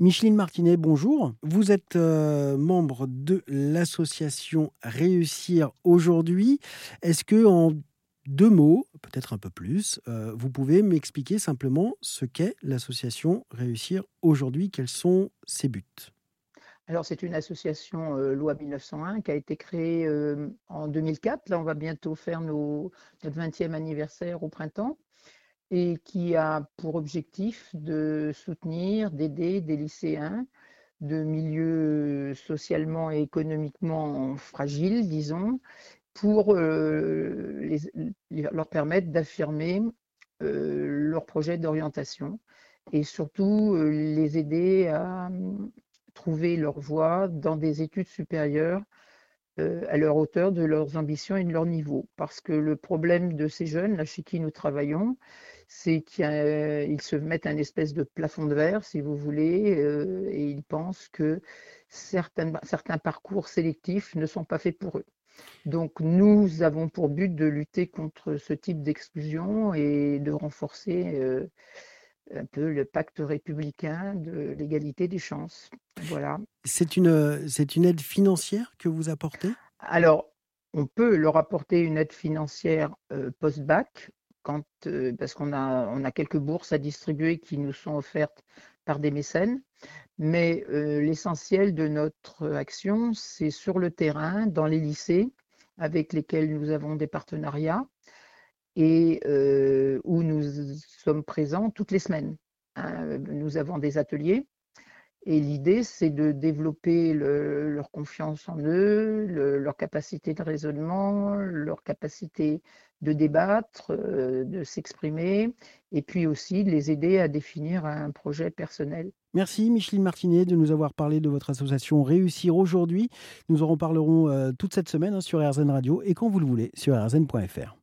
Micheline Martinet, bonjour. Vous êtes euh, membre de l'association Réussir aujourd'hui. Est-ce que en deux mots, peut-être un peu plus, euh, vous pouvez m'expliquer simplement ce qu'est l'association Réussir aujourd'hui? Quels sont ses buts? Alors, c'est une association euh, loi 1901 qui a été créée en 2004. Là, on va bientôt faire notre 20e anniversaire au printemps et qui a pour objectif de soutenir, d'aider des lycéens de milieux socialement et économiquement fragiles, disons, pour euh, leur permettre d'affirmer leur projet d'orientation et surtout les aider à, trouver leur voie dans des études supérieures euh, à leur hauteur de leurs ambitions et de leur niveau. Parce que le problème de ces jeunes, là chez qui nous travaillons, c'est qu'ils se mettent un espèce de plafond de verre, si vous voulez, euh, et ils pensent que certains, certains parcours sélectifs ne sont pas faits pour eux. Donc nous avons pour but de lutter contre ce type d'exclusion et de renforcer euh, un peu le pacte républicain de l'égalité des chances. Voilà. C'est une, c'est une aide financière que vous apportez? Alors, on peut leur apporter une aide financière euh, post-bac, euh, parce qu'on a, on a quelques bourses à distribuer qui nous sont offertes par des mécènes. Mais euh, l'essentiel de notre action, c'est sur le terrain, dans les lycées avec lesquels nous avons des partenariats et euh, où nous sommes présents toutes les semaines. Hein. Nous avons des ateliers et l'idée, c'est de développer leur confiance en eux, leur capacité de raisonnement, leur capacité de débattre, euh, de s'exprimer, et puis aussi de les aider à définir un projet personnel. Merci Micheline Martinet de nous avoir parlé de votre association Réussir aujourd'hui. Nous en reparlerons euh, toute cette semaine hein, sur RZN Radio et quand vous le voulez sur rzn.fr.